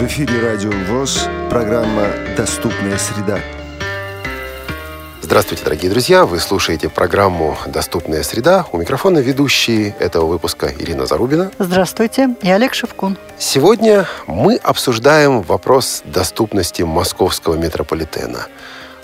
В эфире Радио ВОЗ, программа «Доступная среда». Здравствуйте, дорогие друзья! Вы слушаете программу «Доступная среда». У микрофона ведущие этого выпуска Ирина Зарубина. Здравствуйте, и Олег Шевкун. Сегодня мы обсуждаем вопрос доступности московского метрополитена.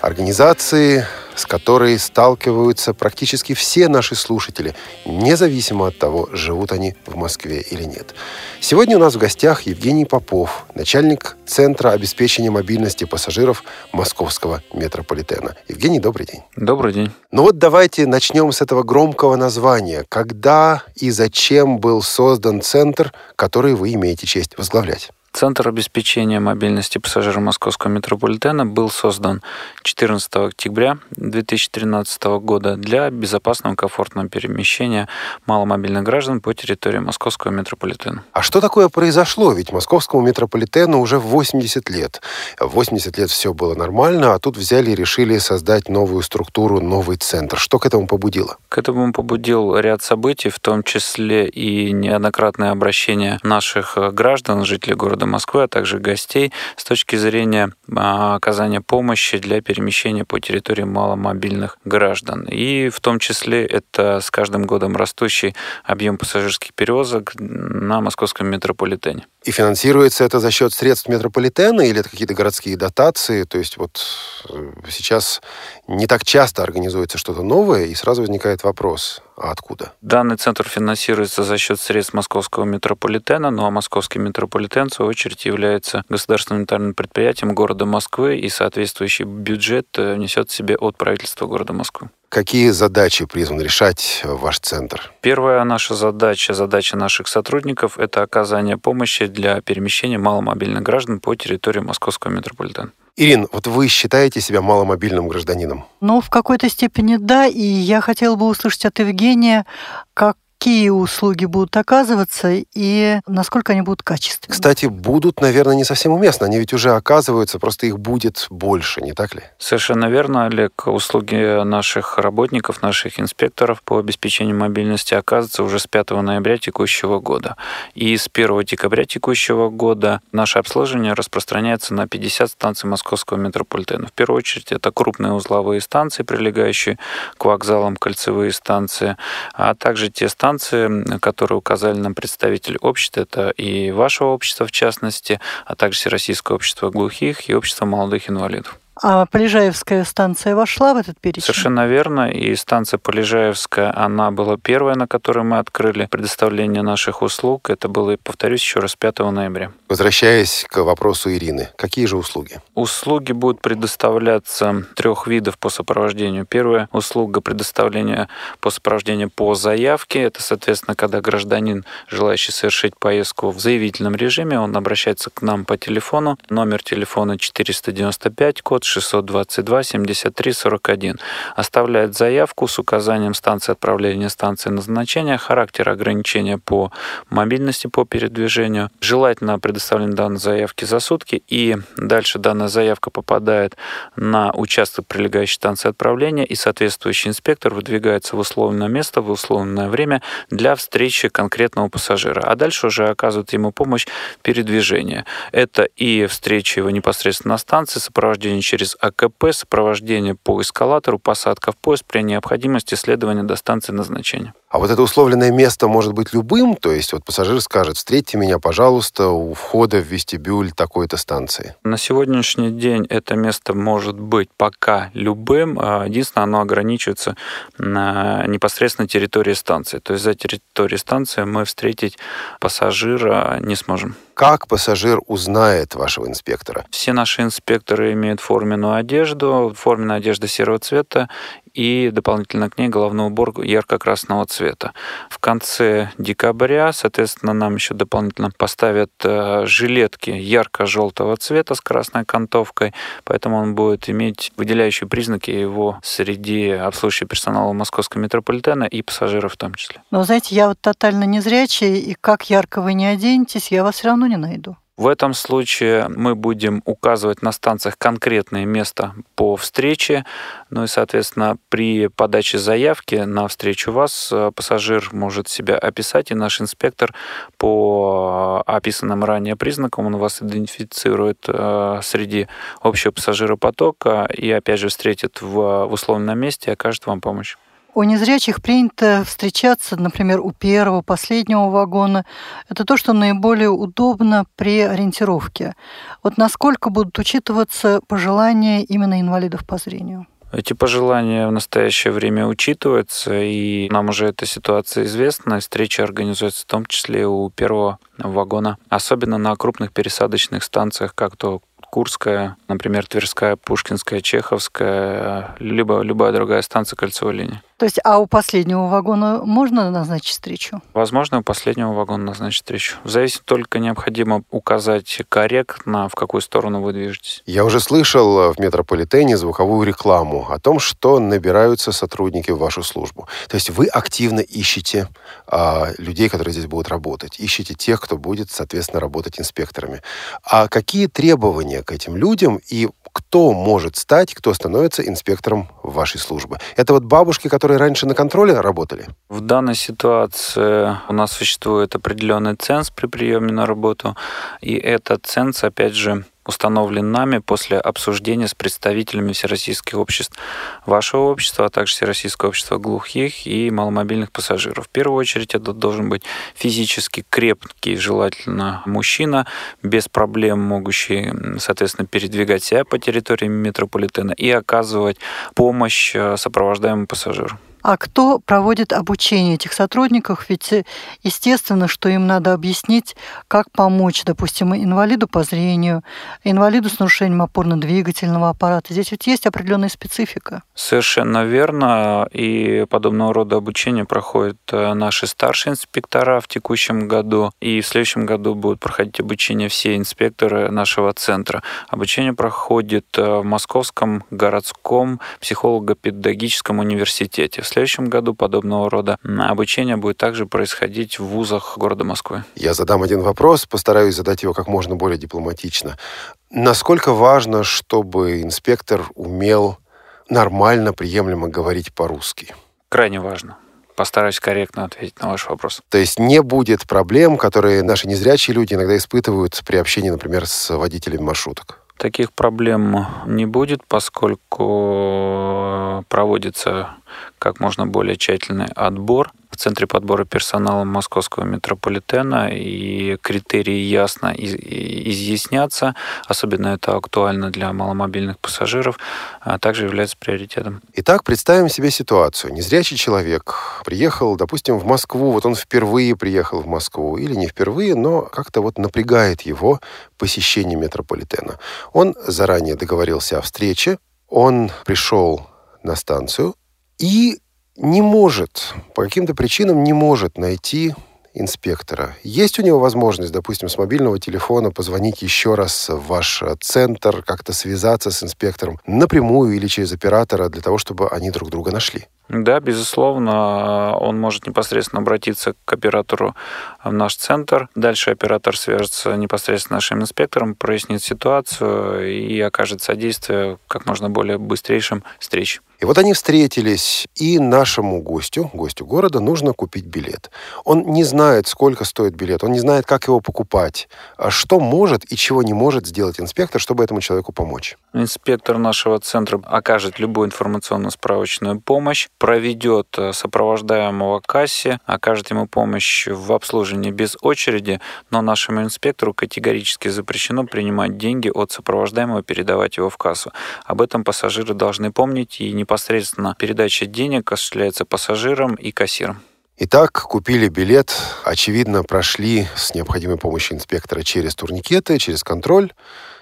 Организации, с которой сталкиваются практически все наши слушатели, независимо от того, живут они в Москве или нет. Сегодня у нас в гостях Евгений Попов, начальник Центра обеспечения мобильности пассажиров Московского метрополитена. Евгений, добрый день. Добрый день. Ну вот давайте начнем с этого громкого названия. Когда и зачем был создан центр, который вы имеете честь возглавлять? Центр обеспечения мобильности пассажиров Московского метрополитена был создан 14 октября 2013 года для безопасного и комфортного перемещения маломобильных граждан по территории Московского метрополитена. А что такое произошло? Ведь Московскому метрополитену уже 80 лет. В 80 лет все было нормально, а тут взяли и решили создать новую структуру, новый центр. Что к этому побудило? К этому побудил ряд событий, в том числе и неоднократное обращение наших граждан, жителей города Москвы, а также гостей с точки зрения а, оказания помощи для перемещения по территории маломобильных граждан. И в том числе это с каждым годом растущий объем пассажирских перевозок на московском метрополитене. И финансируется это за счет средств метрополитена или это какие-то городские дотации? То есть вот э, сейчас не так часто организуется что-то новое, и сразу возникает вопрос, а откуда? Данный центр финансируется за счет средств московского метрополитена, ну а московский метрополитен, в свою очередь, является государственным унитарным предприятием города Москвы, и соответствующий бюджет э, несет в себе от правительства города Москвы. Какие задачи призван решать ваш центр? Первая наша задача, задача наших сотрудников – это оказание помощи для перемещения маломобильных граждан по территории московского метрополитена. Ирин, вот вы считаете себя маломобильным гражданином? Ну, в какой-то степени да, и я хотела бы услышать от Евгения, как какие услуги будут оказываться и насколько они будут качественными. Кстати, будут, наверное, не совсем уместно. Они ведь уже оказываются, просто их будет больше, не так ли? Совершенно верно, Олег. Услуги наших работников, наших инспекторов по обеспечению мобильности оказываются уже с 5 ноября текущего года. И с 1 декабря текущего года наше обслуживание распространяется на 50 станций московского метрополитена. В первую очередь это крупные узловые станции, прилегающие к вокзалам, кольцевые станции, а также те станции, станции, которые указали нам представители общества, это и ваше общество в частности, а также Всероссийское общество глухих и общество молодых инвалидов. А Полежаевская станция вошла в этот перечень? Совершенно верно. И станция Полежаевская, она была первая, на которой мы открыли предоставление наших услуг. Это было, повторюсь еще раз, 5 ноября. Возвращаясь к вопросу Ирины, какие же услуги? Услуги будут предоставляться трех видов по сопровождению. Первая услуга предоставления по сопровождению по заявке. Это, соответственно, когда гражданин, желающий совершить поездку в заявительном режиме, он обращается к нам по телефону. Номер телефона 495, код 622 73 41. Оставляет заявку с указанием станции отправления, станции назначения, характер ограничения по мобильности, по передвижению. Желательно предоставление данной заявки за сутки, и дальше данная заявка попадает на участок прилегающей станции отправления, и соответствующий инспектор выдвигается в условленное место, в условленное время для встречи конкретного пассажира. А дальше уже оказывает ему помощь передвижения. Это и встреча его непосредственно на станции, сопровождение через через АКП, сопровождение по эскалатору, посадка в поезд при необходимости следования до станции назначения. А вот это условленное место может быть любым, то есть вот пассажир скажет, встретьте меня, пожалуйста, у входа в вестибюль такой-то станции. На сегодняшний день это место может быть пока любым, а единственное, оно ограничивается на непосредственно территории станции. То есть за территорией станции мы встретить пассажира не сможем. Как пассажир узнает вашего инспектора? Все наши инспекторы имеют форменную одежду, форменная одежда серого цвета и дополнительно к ней головной убор ярко-красного цвета. В конце декабря, соответственно, нам еще дополнительно поставят э, жилетки ярко-желтого цвета с красной окантовкой, поэтому он будет иметь выделяющие признаки его среди обслуживающего персонала московского метрополитена и пассажиров в том числе. Но, знаете, я вот тотально незрячий, и как ярко вы не оденетесь, я вас все равно не найду. В этом случае мы будем указывать на станциях конкретное место по встрече, ну и, соответственно, при подаче заявки на встречу вас э, пассажир может себя описать, и наш инспектор по описанным ранее признакам, он вас идентифицирует э, среди общего пассажиропотока и, опять же, встретит в условном месте и окажет вам помощь. У незрячих принято встречаться, например, у первого, последнего вагона. Это то, что наиболее удобно при ориентировке. Вот насколько будут учитываться пожелания именно инвалидов по зрению? Эти пожелания в настоящее время учитываются, и нам уже эта ситуация известна. Встречи организуются в том числе у первого вагона, особенно на крупных пересадочных станциях, как то Курская, например, Тверская, Пушкинская, Чеховская, либо любая другая станция кольцевой линии. То есть, а у последнего вагона можно назначить встречу? Возможно, у последнего вагона назначить встречу. Зависит только необходимо указать корректно, в какую сторону вы движетесь. Я уже слышал в метрополитене звуковую рекламу о том, что набираются сотрудники в вашу службу. То есть вы активно ищете а, людей, которые здесь будут работать, ищете тех, кто будет, соответственно, работать инспекторами. А какие требования к этим людям и кто может стать, кто становится инспектором вашей службы? Это вот бабушки, которые раньше на контроле работали? В данной ситуации у нас существует определенный ценз при приеме на работу, и этот ценз, опять же, установлен нами после обсуждения с представителями всероссийских обществ вашего общества, а также Всероссийского общества глухих и маломобильных пассажиров. В первую очередь это должен быть физически крепкий, желательно мужчина, без проблем могущий, соответственно, передвигать себя по территории метрополитена и оказывать помощь э, сопровождаемому пассажиру. А кто проводит обучение этих сотрудников? Ведь э, естественно, что им надо объяснить, как помочь, допустим, инвалиду по зрению, инвалиду с нарушением опорно-двигательного аппарата. Здесь ведь есть определенная специфика. Совершенно верно. И подобного рода обучение проходят э, наши старшие инспектора в текущем году. И в следующем году будут проходить обучение все инспекторы нашего центра. Обучение проходит э, в Московском городском психолого-педагогическом университете. В следующем году подобного рода обучение будет также происходить в вузах города Москвы. Я задам один вопрос, постараюсь задать его как можно более дипломатично. Насколько важно, чтобы инспектор умел нормально, приемлемо говорить по-русски? Крайне важно постараюсь корректно ответить на ваш вопрос. То есть не будет проблем, которые наши незрячие люди иногда испытывают при общении, например, с водителями маршруток? Таких проблем не будет, поскольку проводится как можно более тщательный отбор в Центре подбора персонала Московского метрополитена, и критерии ясно изъяснятся, особенно это актуально для маломобильных пассажиров, а также является приоритетом. Итак, представим себе ситуацию. Незрячий человек приехал, допустим, в Москву, вот он впервые приехал в Москву, или не впервые, но как-то вот напрягает его посещение метрополитена. Он заранее договорился о встрече, он пришел на станцию и не может, по каким-то причинам не может найти инспектора. Есть у него возможность, допустим, с мобильного телефона позвонить еще раз в ваш центр, как-то связаться с инспектором напрямую или через оператора для того, чтобы они друг друга нашли? Да, безусловно, он может непосредственно обратиться к оператору в наш центр. Дальше оператор свяжется непосредственно с нашим инспектором, прояснит ситуацию и окажет содействие как можно более быстрейшим встреч. И вот они встретились, и нашему гостю, гостю города, нужно купить билет. Он не знает, сколько стоит билет, он не знает, как его покупать, а что может и чего не может сделать инспектор, чтобы этому человеку помочь. Инспектор нашего центра окажет любую информационно-справочную помощь, проведет э, сопровождаемого кассе, окажет ему помощь в обслуживании без очереди, но нашему инспектору категорически запрещено принимать деньги от сопровождаемого и передавать его в кассу. Об этом пассажиры должны помнить, и непосредственно передача денег осуществляется пассажиром и кассиром. Итак, купили билет, очевидно, прошли с необходимой помощью инспектора через турникеты, через контроль,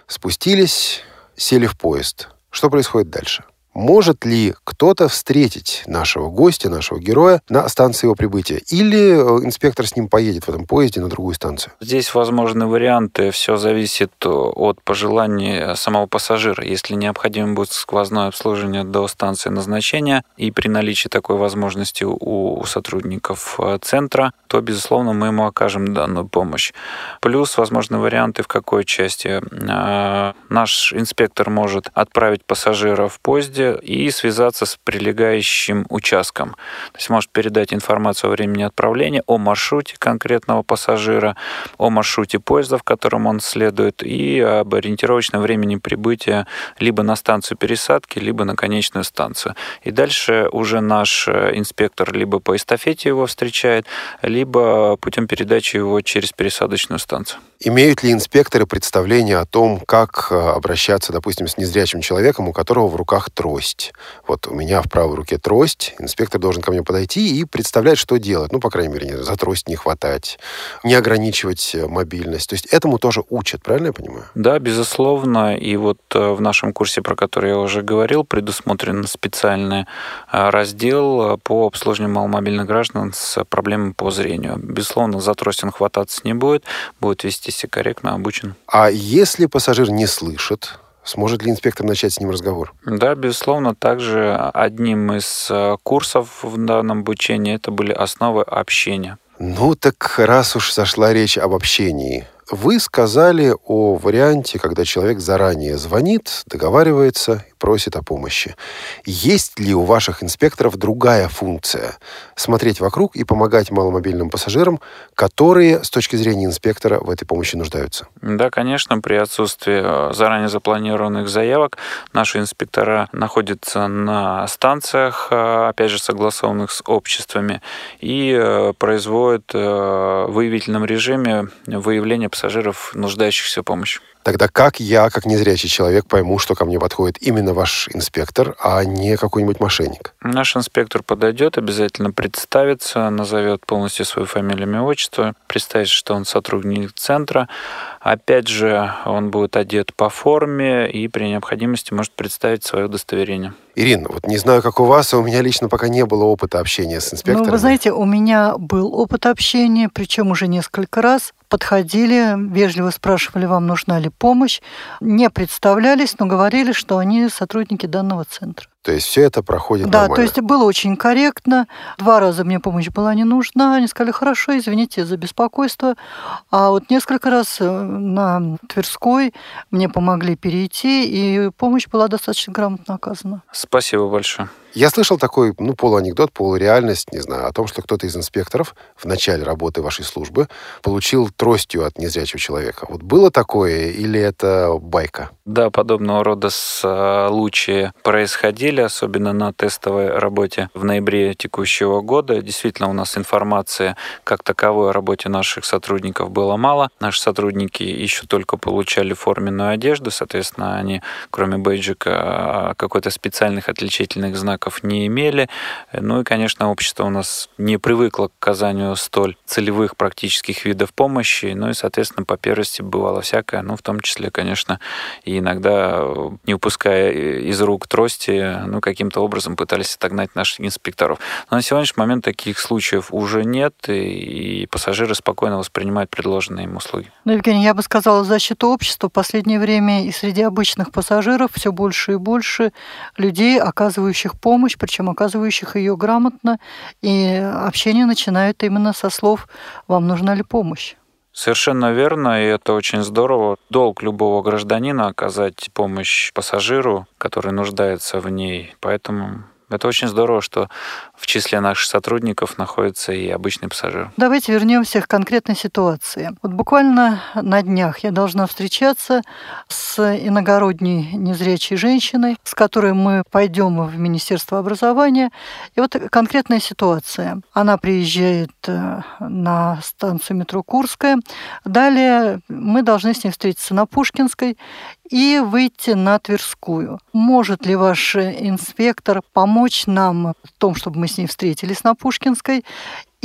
спустились, сели в поезд. Что происходит дальше? Может ли кто-то встретить нашего гостя, нашего героя на станции его прибытия? Или э, инспектор с ним поедет в этом поезде на другую станцию? Здесь возможны варианты. Все зависит э, от пожеланий самого пассажира. Если необходимо будет сквозное обслуживание до станции назначения и при наличии такой возможности у сотрудников э, центра, то, безусловно, мы ему окажем данную помощь. Плюс возможны варианты, в какой части наш инспектор может отправить пассажира в поезде и связаться с прилегающим участком. То есть может передать информацию о времени отправления, о маршруте конкретного пассажира, о маршруте поезда, в котором он следует, и об ориентировочном времени прибытия либо на станцию пересадки, либо на конечную станцию. И дальше уже наш э, инспектор либо по эстафете его встречает, либо путем передачи его через пересадочную станцию. Имеют ли инспекторы представление о том, как э, обращаться, допустим, с незрячим человеком, у которого в руках трость? Вот у меня в правой руке трость, инспектор должен ко мне подойти и представлять, что делать. Ну, по крайней мере, за трость не хватать, не ограничивать э, мобильность. То есть этому тоже учат, правильно я понимаю? Да, безусловно. И вот э, в нашем курсе, про который я уже говорил, предусмотрен специальный раздел по обслуживанию маломобильных граждан с проблемами по зрению. Безусловно, за трость он хвататься не будет, будет вести себя корректно, обучен. А если пассажир не слышит, Сможет ли инспектор начать с ним разговор? Да, безусловно. Также одним из э, курсов в данном обучении это были основы общения. Ну так раз уж зашла речь об общении, вы сказали о варианте, когда человек заранее звонит, договаривается и просит о помощи. Есть ли у ваших инспекторов другая функция – смотреть вокруг и помогать маломобильным пассажирам, которые, с точки зрения инспектора, в этой помощи нуждаются? Да, конечно. При отсутствии э, заранее запланированных заявок наши инспектора находятся на станциях, э, опять же, согласованных с обществами, и э, производят в выявительном режиме выявление пассажиров, нуждающихся в помощи. Тогда как я, как незрячий человек, пойму, что ко мне подходит именно ваш инспектор, а не какой-нибудь мошенник? Наш инспектор подойдет, обязательно представится, назовет полностью свою фамилию, имя, отчество, представит, что он сотрудник центра. Опять же, он будет одет по форме и при необходимости может представить свое удостоверение. Ирина, вот не знаю, как у вас, а у меня лично пока не было опыта общения с инспектором. Ну, вы знаете, у меня был опыт общения, причем уже несколько раз подходили, вежливо спрашивали, вам нужна ли помощь, не представлялись, но говорили, что они сотрудники данного центра. То есть все это проходит да, нормально? то есть было очень корректно. Два раза мне помощь была не нужна. Они сказали, хорошо, извините за беспокойство. А вот несколько раз э, на Тверской мне помогли перейти, и помощь была достаточно грамотно оказана. Спасибо большое. Я слышал такой, ну, полуанекдот, полуреальность, не знаю, о том, что кто-то из инспекторов в начале работы вашей службы получил тростью от незрячего человека. Вот было такое или это байка? Да, подобного рода случаи происходили, особенно на тестовой работе в ноябре текущего года. Действительно, у нас информации как таковой о работе наших сотрудников было мало. Наши сотрудники еще только получали форменную одежду, соответственно, они, кроме бейджика, какой-то специальных отличительных знаков знаков не имели. Ну и, конечно, общество у нас не привыкло к оказанию столь целевых практических видов помощи, ну и, соответственно, по первости бывало всякое, ну, в том числе, конечно, и иногда, не упуская из рук трости, ну, каким-то образом пытались отогнать наших инспекторов. Но на сегодняшний момент таких случаев уже нет, и пассажиры спокойно воспринимают предложенные им услуги. Ну, Евгений, я бы сказала, защита общества в последнее время и среди обычных пассажиров все больше и больше людей, оказывающих помощь причем оказывающих ее грамотно, и общение начинают именно со слов «вам нужна ли помощь?». Совершенно верно, и это очень здорово. Долг любого гражданина оказать помощь пассажиру, который нуждается в ней. Поэтому это очень здорово, что в числе наших сотрудников находится и обычный пассажир. Давайте вернемся к конкретной ситуации. Вот буквально на днях я должна встречаться с иногородней незрячей женщиной, с которой мы пойдем в Министерство образования. И вот конкретная ситуация. Она приезжает э, на станцию метро Курская. Далее мы должны с ней встретиться на Пушкинской. И выйти на Тверскую. Может ли ваш инспектор помочь нам в том, чтобы мы с ней встретились на Пушкинской,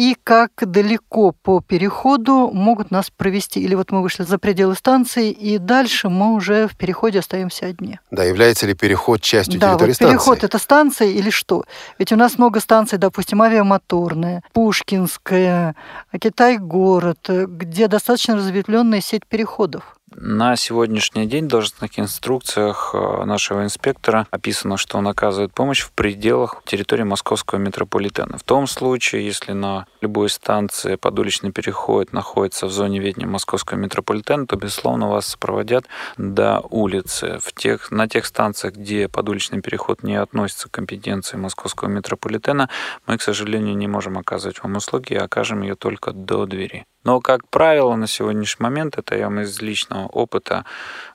и как далеко по переходу могут нас провести. Или вот мы вышли за пределы станции, и дальше мы уже в переходе остаемся одни. Да, является ли переход частью да, территории вот станции? переход это станция или что? Ведь у нас много станций, допустим, авиамоторная, Пушкинская, Китай-город, где достаточно разветвленная сеть переходов. На сегодняшний день в должностных инструкциях э, нашего инспектора описано, что он оказывает помощь в пределах территории московского метрополитена. В том случае, если на любой станции подуличный переход находится в зоне ведения московского метрополитена, то, безусловно, вас сопроводят до улицы. В тех, на тех станциях, где подуличный переход не относится к компетенции московского метрополитена, мы, к сожалению, не можем оказывать вам услуги и окажем ее только до двери. Но, как правило, на сегодняшний момент, это я вам из личного опыта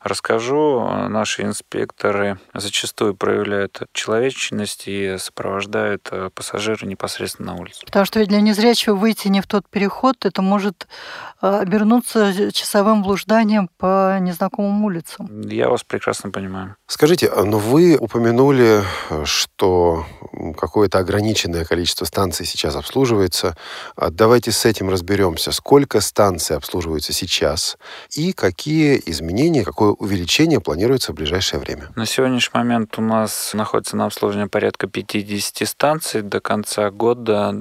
расскажу, наши инспекторы зачастую проявляют человечность и сопровождают э, пассажира непосредственно на улице. Потому что ведь для незрячего выйти не в тот переход, это может э, обернуться часовым блужданием по незнакомым улицам. Я вас прекрасно понимаю. Скажите, а, но вы упомянули, что какое-то ограниченное количество станций сейчас обслуживается. А давайте с этим разберемся. Сколько станций обслуживаются сейчас и какие изменения, какое увеличение планируется в ближайшее время? На сегодняшний момент у нас находится на обслуживании порядка 50 станций. До конца года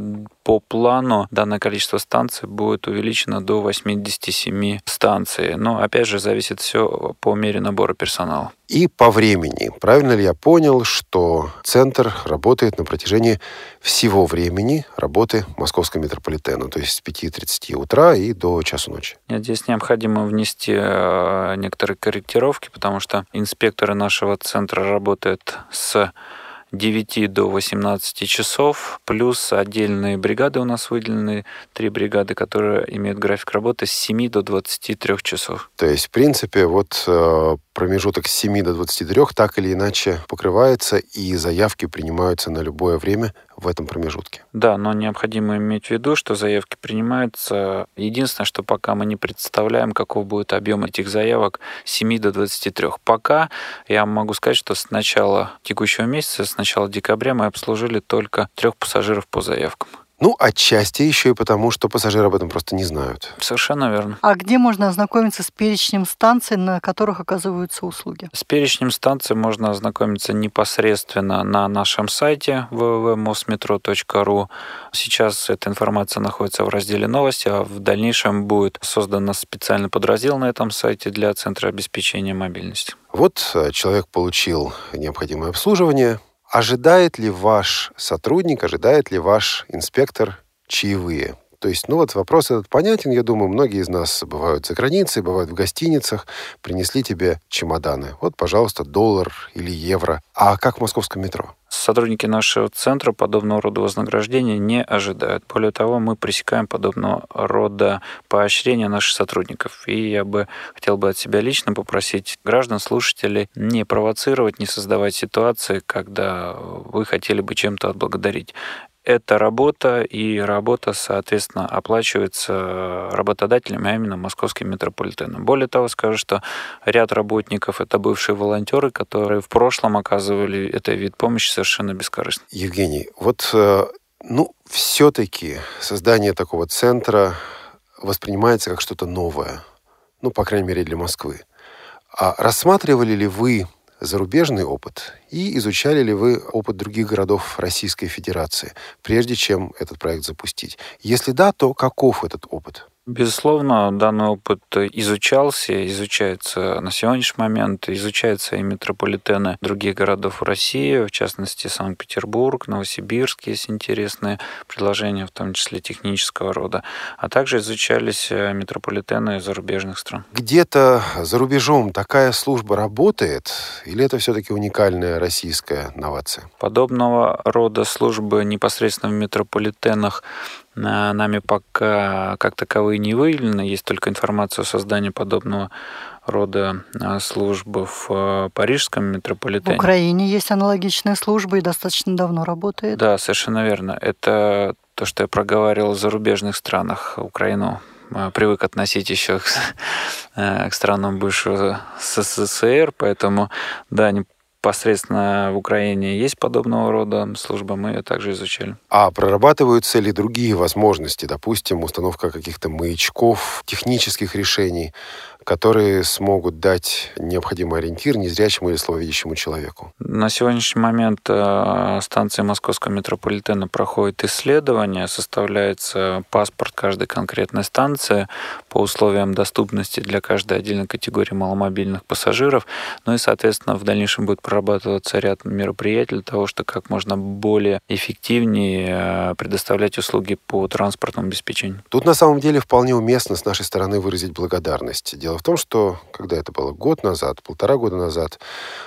по плану данное количество станций будет увеличено до 87 станций. Но опять же зависит все по мере набора персонала. И по времени. Правильно ли я понял, что центр работает на протяжении всего времени работы московского метрополитена, то есть с 5.30 утра и до часу ночи? Нет, здесь необходимо внести э, некоторые корректировки, потому что инспекторы нашего центра работают с 9 до 18 часов, плюс отдельные бригады у нас выделены, три бригады, которые имеют график работы с 7 до 23 часов. То есть, в принципе, вот э, промежуток с 7 до 23 так или иначе покрывается, и заявки принимаются на любое время в этом промежутке. Да, но необходимо иметь в виду, что заявки принимаются. Единственное, что пока мы не представляем, каков будет объем этих заявок с 7 до 23. Пока я могу сказать, что с начала текущего месяца, с начала декабря мы обслужили только трех пассажиров по заявкам. Ну, отчасти еще и потому, что пассажиры об этом просто не знают. Совершенно верно. А где можно ознакомиться с перечнем станций, на которых оказываются услуги? С перечнем станций можно ознакомиться непосредственно на нашем сайте www.mosmetro.ru. Сейчас эта информация находится в разделе новости, а в дальнейшем будет создан специальный подраздел на этом сайте для Центра обеспечения мобильности. Вот э, человек получил необходимое обслуживание, Ожидает ли ваш сотрудник, ожидает ли ваш инспектор чаевые? То есть, ну вот вопрос этот понятен, я думаю, многие из нас бывают за границей, бывают в гостиницах, принесли тебе чемоданы. Вот, пожалуйста, доллар или евро. А как в московском метро? Сотрудники нашего центра подобного рода вознаграждения не ожидают. Более того, мы пресекаем подобного рода поощрения наших сотрудников. И я бы хотел бы от себя лично попросить граждан, слушателей не провоцировать, не создавать ситуации, когда вы хотели бы чем-то отблагодарить это работа, и работа, соответственно, оплачивается работодателями, а именно московским метрополитеном. Более того, скажу, что ряд работников – это бывшие волонтеры, которые в прошлом оказывали этот вид помощи совершенно бескорыстно. Евгений, вот, э, ну, все-таки создание такого центра воспринимается как что-то новое, ну, по крайней мере, для Москвы. А рассматривали ли вы зарубежный опыт и изучали ли вы опыт других городов Российской Федерации, прежде чем этот проект запустить? Если да, то каков этот опыт? Безусловно, данный опыт изучался, изучается на сегодняшний момент, изучаются и метрополитены других городов России, в частности Санкт-Петербург, Новосибирск, есть интересные предложения, в том числе технического рода, а также изучались э, метрополитены зарубежных стран. Где-то за рубежом такая служба работает, или это все-таки уникальная российская новация? Подобного рода службы непосредственно в метрополитенах нами пока как таковые не выявлены. Есть только информация о создании подобного рода а, службы в а, парижском метрополитене. В Украине есть аналогичная служба и достаточно давно работает. Да, совершенно верно. Это то, что я проговаривал в зарубежных странах. Украину привык относить еще к, к странам бывшего СССР, поэтому, да, непосредственно в Украине есть подобного рода служба, мы ее также изучали. А прорабатываются ли другие возможности, допустим, установка каких-то маячков, технических решений, которые смогут дать необходимый ориентир незрячему или слабовидящему человеку? На сегодняшний момент э, станции Московского метрополитена проходит исследование, составляется паспорт каждой конкретной станции по условиям доступности для каждой отдельной категории маломобильных пассажиров. Ну и, соответственно, в дальнейшем будет прорабатываться ряд мероприятий для того, чтобы как можно более эффективнее э, предоставлять услуги по транспортному обеспечению. Тут на самом деле вполне уместно с нашей стороны выразить благодарность. Дело Дело в том, что, когда это было год назад, полтора года назад,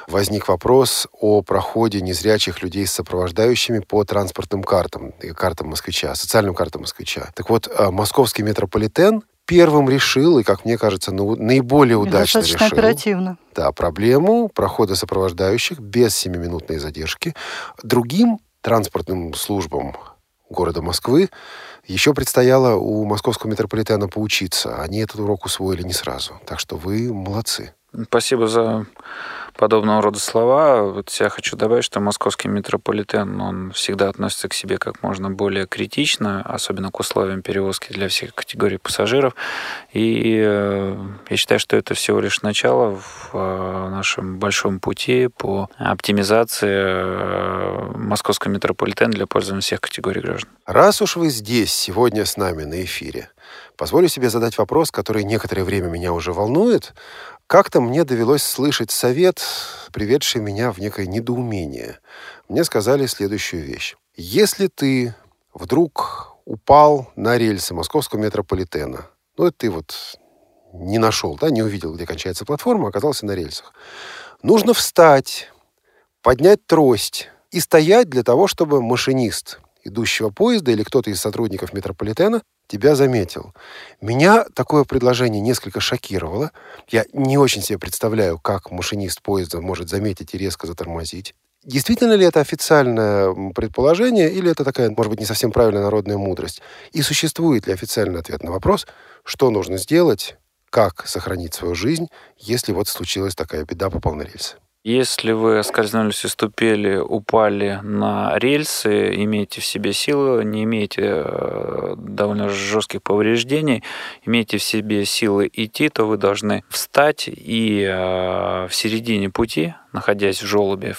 возник вопрос о проходе незрячих людей с сопровождающими по транспортным картам, картам москвича, социальным картам москвича. Так вот, э, московский метрополитен первым решил, и, как мне кажется, наиболее удачно Достаточно решил. оперативно. Да, проблему прохода сопровождающих без семиминутной задержки. Другим транспортным службам города Москвы еще предстояло у московского метрополитена поучиться. Они этот урок усвоили не сразу. Так что вы молодцы. Спасибо за подобного рода слова. Вот я хочу добавить, что московский метрополитен, он всегда относится к себе как можно более критично, особенно к условиям перевозки для всех категорий пассажиров. И э, я считаю, что это всего лишь начало в э, нашем большом пути по оптимизации э, московского метрополитена для пользования всех категорий граждан. Раз уж вы здесь сегодня с нами на эфире, позволю себе задать вопрос, который некоторое время меня уже волнует, как-то мне довелось слышать совет, приведший меня в некое недоумение. Мне сказали следующую вещь. Если ты вдруг упал на рельсы московского метрополитена, ну, это ты вот не нашел, да, не увидел, где кончается платформа, оказался на рельсах. Нужно встать, поднять трость и стоять для того, чтобы машинист идущего поезда или кто-то из сотрудников метрополитена тебя заметил. Меня такое предложение несколько шокировало. Я не очень себе представляю, как машинист поезда может заметить и резко затормозить. Действительно ли это официальное предположение, или это такая, может быть, не совсем правильная народная мудрость? И существует ли официальный ответ на вопрос, что нужно сделать, как сохранить свою жизнь, если вот случилась такая беда, попал на рельсы? Если вы скользнулись и ступели, упали на рельсы, имеете в себе силы, не имеете э, довольно жестких повреждений, имеете в себе силы идти, то вы должны встать и э, в середине пути, находясь в желобе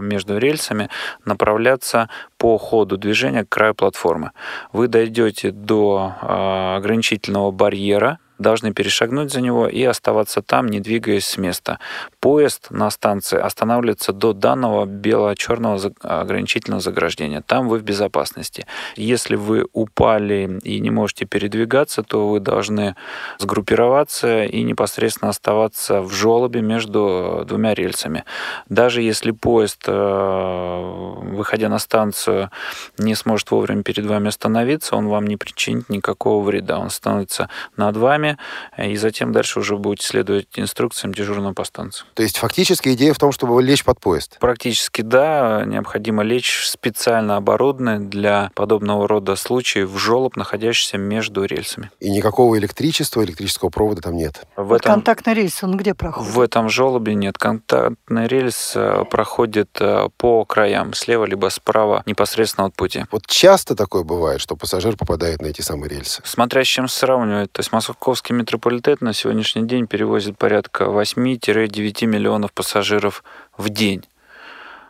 между рельсами, направляться по ходу движения к краю платформы. Вы дойдете до э, ограничительного барьера, должны перешагнуть за него и оставаться там, не двигаясь с места. Поезд на станции останавливается до данного бело-черного ограничительного заграждения. Там вы в безопасности. Если вы упали и не можете передвигаться, то вы должны сгруппироваться и непосредственно оставаться в желобе между двумя рельсами. Даже если поезд, э, выходя на станцию, не сможет вовремя перед вами остановиться, он вам не причинит никакого вреда. Он становится над вами, и затем дальше уже будете следовать инструкциям дежурного по станции. То есть фактически идея в том, чтобы лечь под поезд? Практически да. Необходимо лечь специально оборудованный для подобного рода случаев в желоб, находящийся между рельсами. И никакого электричества, электрического провода там нет? В вот этом... контактный рельс, он где проходит? В этом желобе нет. Контактный рельс э, проходит э, по краям, слева либо справа, непосредственно от пути. Вот часто такое бывает, что пассажир попадает на эти самые рельсы? Смотря с чем сравнивать. То есть Московский Московский метрополитен на сегодняшний день перевозит порядка 8-9 миллионов пассажиров в день.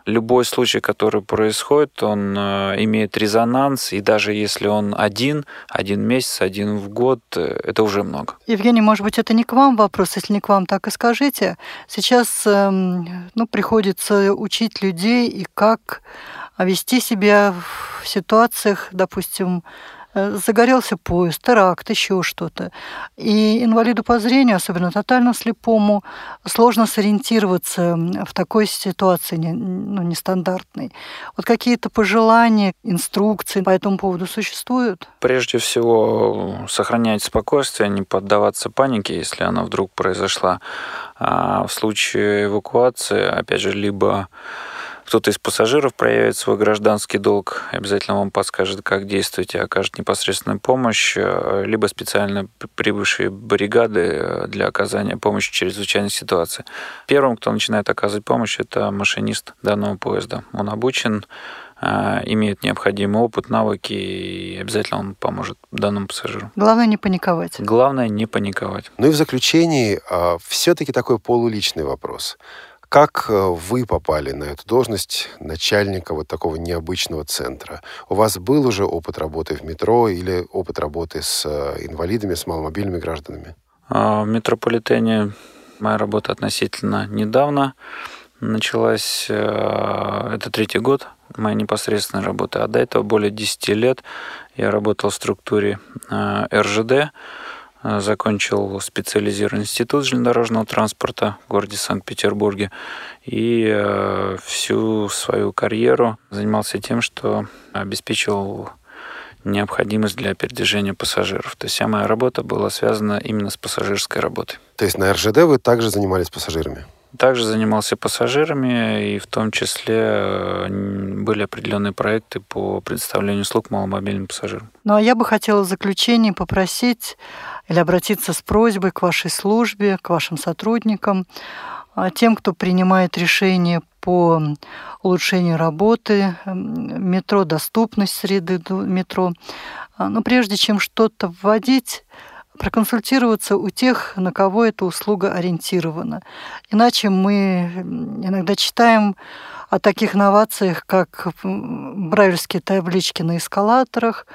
Любой случай, который происходит, он э, имеет резонанс, и даже если он один, один месяц, один в год, э, это уже много. Евгений, может быть, это не к вам вопрос, если не к вам, так и скажите. Сейчас эм, ну, приходится учить людей и как вести себя в ситуациях, допустим, загорелся поезд, теракт, еще что-то. И инвалиду по зрению, особенно тотально слепому, сложно сориентироваться в такой ситуации ну, нестандартной. Вот какие-то пожелания, инструкции по этому поводу существуют? Прежде всего, сохранять спокойствие, не поддаваться панике, если она вдруг произошла. А в случае эвакуации, опять же, либо кто-то из пассажиров проявит свой гражданский долг, обязательно вам подскажет, как действовать и окажет непосредственную помощь, э, либо специально прибывшие бригады для оказания помощи в чрезвычайной ситуации. Первым, кто начинает оказывать помощь, это машинист данного поезда. Он обучен а, имеет необходимый опыт, навыки, и обязательно он поможет данному пассажиру. Главное не паниковать. Главное не паниковать. Ну и в заключении а, все-таки такой полуличный вопрос. Как э, вы попали на эту должность начальника вот такого необычного центра? У вас был уже опыт работы в метро или опыт работы с э, инвалидами, с маломобильными гражданами? А, в метрополитене моя работа относительно недавно началась. Э, это третий год моей непосредственной работы. А до этого более 10 лет я работал в структуре РЖД, закончил специализированный институт железнодорожного транспорта в городе Санкт-Петербурге и э, всю свою карьеру занимался тем, что обеспечивал необходимость для передвижения пассажиров. То есть вся моя работа была связана именно с пассажирской работой. То есть на РЖД вы также занимались пассажирами? Также занимался пассажирами, и в том числе э, были определенные проекты по предоставлению услуг маломобильным пассажирам. Ну а я бы хотела в заключении попросить или обратиться с просьбой к вашей службе, к вашим сотрудникам, а, тем, кто принимает решения по улучшению работы метро, доступность среды метро. А, но прежде чем что-то вводить, проконсультироваться у тех, на кого эта услуга ориентирована. Иначе мы иногда читаем о таких новациях, как брайлевские таблички на эскалаторах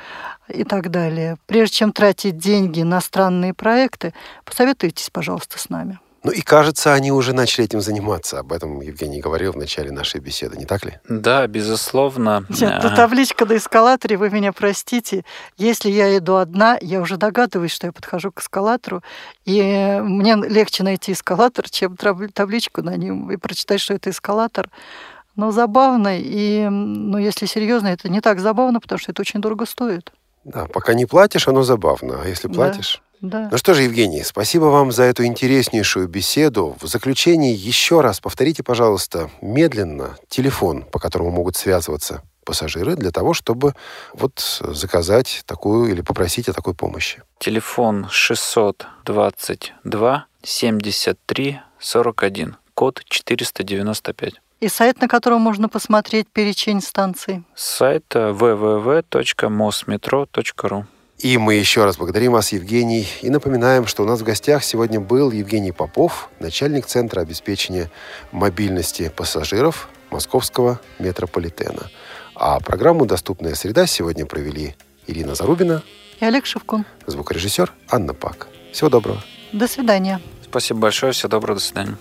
и так далее. Прежде чем тратить деньги на странные проекты, посоветуйтесь, пожалуйста, с нами. Ну и кажется, они уже начали этим заниматься. Об этом Евгений говорил в начале нашей беседы, не так ли? Да, безусловно. Нет, ну, табличка на эскалаторе, вы меня простите. Если я иду одна, я уже догадываюсь, что я подхожу к эскалатору, и мне легче найти эскалатор, чем табличку на нем и прочитать, что это эскалатор. Но забавно, и, ну, если серьезно, это не так забавно, потому что это очень дорого стоит. Да, пока не платишь, оно забавно, а если платишь... Да. Да. Ну что же, Евгений, спасибо вам за эту интереснейшую беседу. В заключении еще раз повторите, пожалуйста, медленно телефон, по которому могут связываться пассажиры для того, чтобы вот заказать такую или попросить о такой помощи. Телефон 622 73 41, код 495. И сайт, на котором можно посмотреть перечень станций? Сайт www.mosmetro.ru и мы еще раз благодарим вас, Евгений, и напоминаем, что у нас в гостях сегодня был Евгений Попов, начальник Центра обеспечения мобильности пассажиров Московского метрополитена. А программу «Доступная среда» сегодня провели Ирина Зарубина и Олег Шевкун. Звукорежиссер Анна Пак. Всего доброго. До свидания. Спасибо большое. Всего доброго. До свидания.